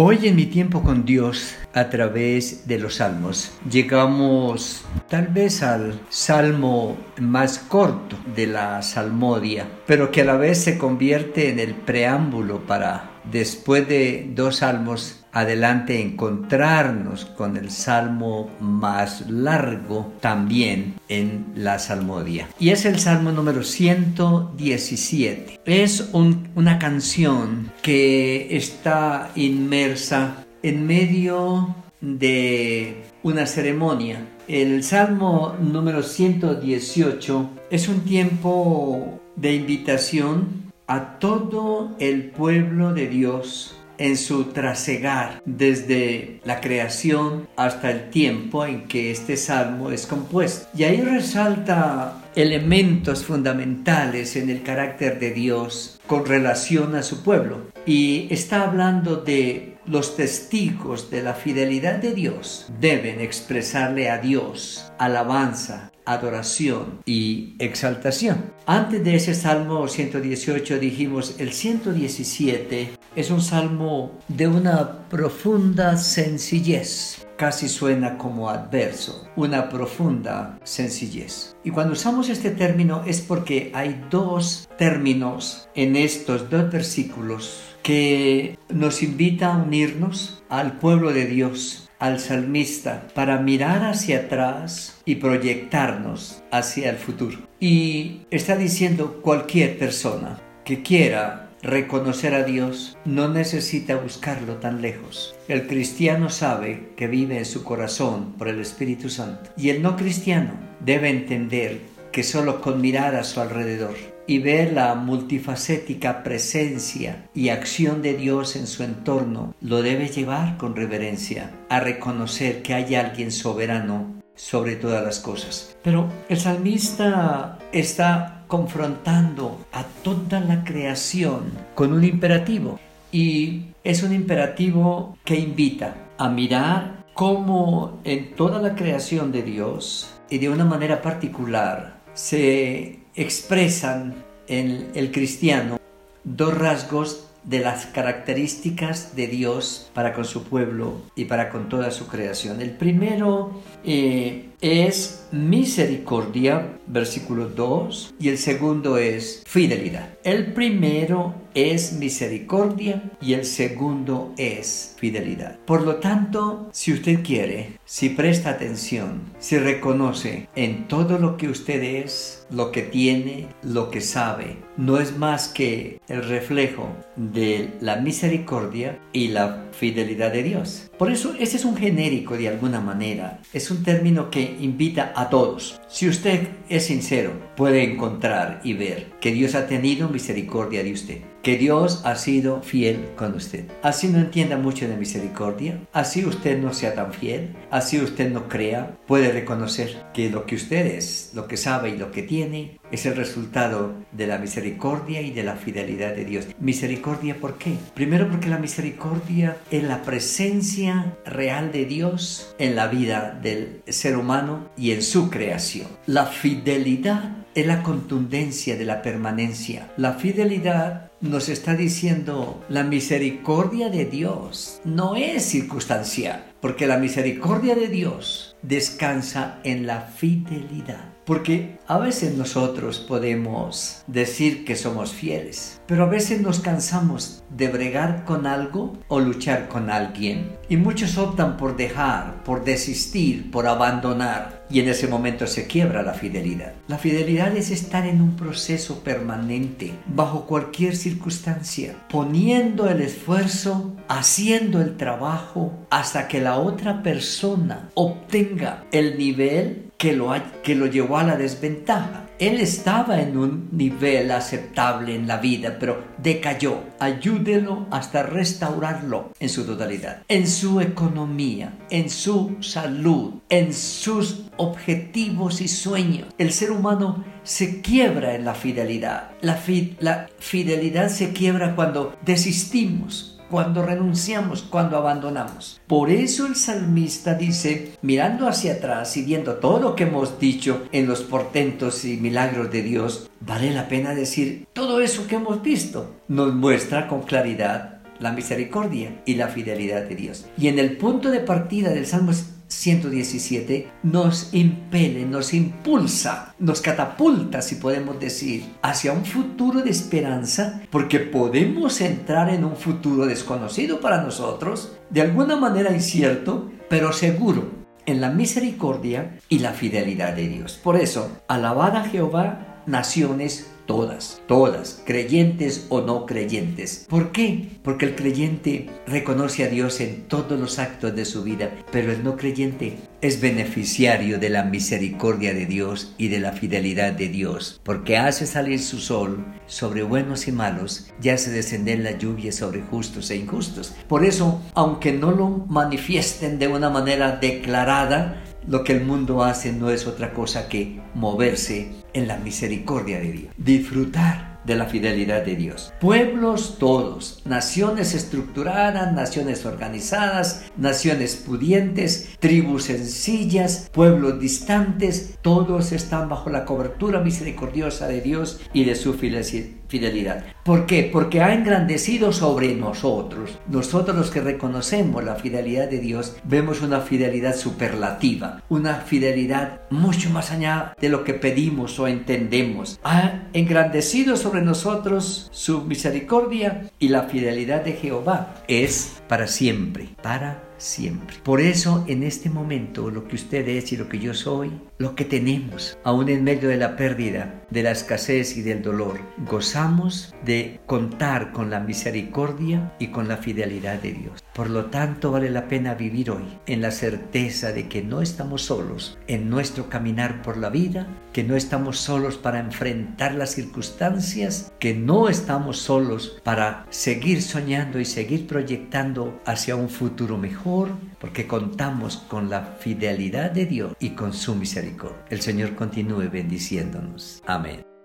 Hoy en mi tiempo con Dios, a través de los salmos, llegamos tal vez al salmo más corto de la salmodia, pero que a la vez se convierte en el preámbulo para, después de dos salmos, adelante encontrarnos con el salmo más largo también en la salmodia. Y es el salmo número 117. Es una canción que está inmersa en medio de una ceremonia. El salmo número 118 es un tiempo de invitación a todo el pueblo de Dios en su trasegar desde la creación hasta el tiempo en que este salmo es compuesto. Y ahí resalta elementos fundamentales en el carácter de Dios con relación a su pueblo. Y está hablando de los testigos de la fidelidad de Dios deben expresarle a Dios alabanza, adoración y exaltación. Antes de ese Salmo 118 dijimos el 117 es un salmo de una profunda sencillez. Casi suena como adverso, una profunda sencillez. Y cuando usamos este término es porque hay dos términos en estos dos versículos que nos invita a unirnos al pueblo de Dios, al salmista, para mirar hacia atrás y proyectarnos hacia el futuro. Y está diciendo cualquier persona que quiera reconocer a Dios no necesita buscarlo tan lejos. El cristiano sabe que vive en su corazón por el Espíritu Santo. Y el no cristiano debe entender que solo con mirar a su alrededor y ver la multifacética presencia y acción de Dios en su entorno, lo debe llevar con reverencia a reconocer que hay alguien soberano sobre todas las cosas. Pero el salmista está confrontando a toda la creación con un imperativo y es un imperativo que invita a mirar cómo en toda la creación de Dios y de una manera particular se expresan en el cristiano dos rasgos de las características de Dios para con su pueblo y para con toda su creación. El primero eh, es misericordia, versículo 2, y el segundo es fidelidad. El primero es misericordia y el segundo es fidelidad. Por lo tanto, si usted quiere, si presta atención, si reconoce en todo lo que usted es, lo que tiene, lo que sabe, no es más que el reflejo de la misericordia y la fidelidad de Dios. Por eso ese es un genérico de alguna manera, es un término que invita a todos. Si usted es sincero, puede encontrar y ver que Dios ha tenido misericordia de usted que Dios ha sido fiel con usted. Así no entienda mucho de misericordia, así usted no sea tan fiel, así usted no crea, puede reconocer que lo que usted es, lo que sabe y lo que tiene, es el resultado de la misericordia y de la fidelidad de Dios. Misericordia, ¿por qué? Primero porque la misericordia es la presencia real de Dios en la vida del ser humano y en su creación. La fidelidad es la contundencia de la permanencia. La fidelidad nos está diciendo la misericordia de Dios no es circunstancial, porque la misericordia de Dios descansa en la fidelidad. Porque a veces nosotros podemos decir que somos fieles, pero a veces nos cansamos de bregar con algo o luchar con alguien. Y muchos optan por dejar, por desistir, por abandonar. Y en ese momento se quiebra la fidelidad. La fidelidad es estar en un proceso permanente, bajo cualquier circunstancia, poniendo el esfuerzo, haciendo el trabajo, hasta que la otra persona obtenga el nivel que lo, que lo llevó a la desventaja. Él estaba en un nivel aceptable en la vida, pero decayó. Ayúdelo hasta restaurarlo en su totalidad, en su economía, en su salud, en sus objetivos y sueños. El ser humano se quiebra en la fidelidad. La, la fidelidad se quiebra cuando desistimos, cuando renunciamos, cuando abandonamos. Por eso el salmista dice, mirando hacia atrás y viendo todo lo que hemos dicho en los portentos y milagros de Dios, vale la pena decir, todo eso que hemos visto nos muestra con claridad la misericordia y la fidelidad de Dios. Y en el punto de partida del Salmo 117 nos impele, nos impulsa, nos catapulta, si podemos decir, hacia un futuro de esperanza, porque podemos entrar en un futuro desconocido para nosotros, de alguna manera incierto, pero seguro en la misericordia y la fidelidad de Dios. Por eso, alabad a Jehová, naciones todas, todas, creyentes o no creyentes. ¿Por qué? Porque el creyente reconoce a Dios en todos los actos de su vida, pero el no creyente es beneficiario de la misericordia de Dios y de la fidelidad de Dios, porque hace salir su sol sobre buenos y malos y hace descender la lluvia sobre justos e injustos. Por eso, aunque no lo manifiesten de una manera declarada, lo que el mundo hace no es otra cosa que moverse en la misericordia de Dios, disfrutar de la fidelidad de Dios. Pueblos todos, naciones estructuradas, naciones organizadas, naciones pudientes, tribus sencillas, pueblos distantes, todos están bajo la cobertura misericordiosa de Dios y de su fidelidad fidelidad. ¿Por qué? Porque ha engrandecido sobre nosotros. Nosotros los que reconocemos la fidelidad de Dios, vemos una fidelidad superlativa, una fidelidad mucho más allá de lo que pedimos o entendemos. Ha engrandecido sobre nosotros su misericordia y la fidelidad de Jehová es para siempre, para siempre. Por eso en este momento lo que usted es y lo que yo soy, lo que tenemos, aún en medio de la pérdida, de la escasez y del dolor, gozamos de contar con la misericordia y con la fidelidad de Dios. Por lo tanto, vale la pena vivir hoy en la certeza de que no estamos solos en nuestro caminar por la vida, que no estamos solos para enfrentar las circunstancias, que no estamos solos para seguir soñando y seguir proyectando hacia un futuro mejor porque contamos con la fidelidad de Dios y con su misericordia. El Señor continúe bendiciéndonos. Amén.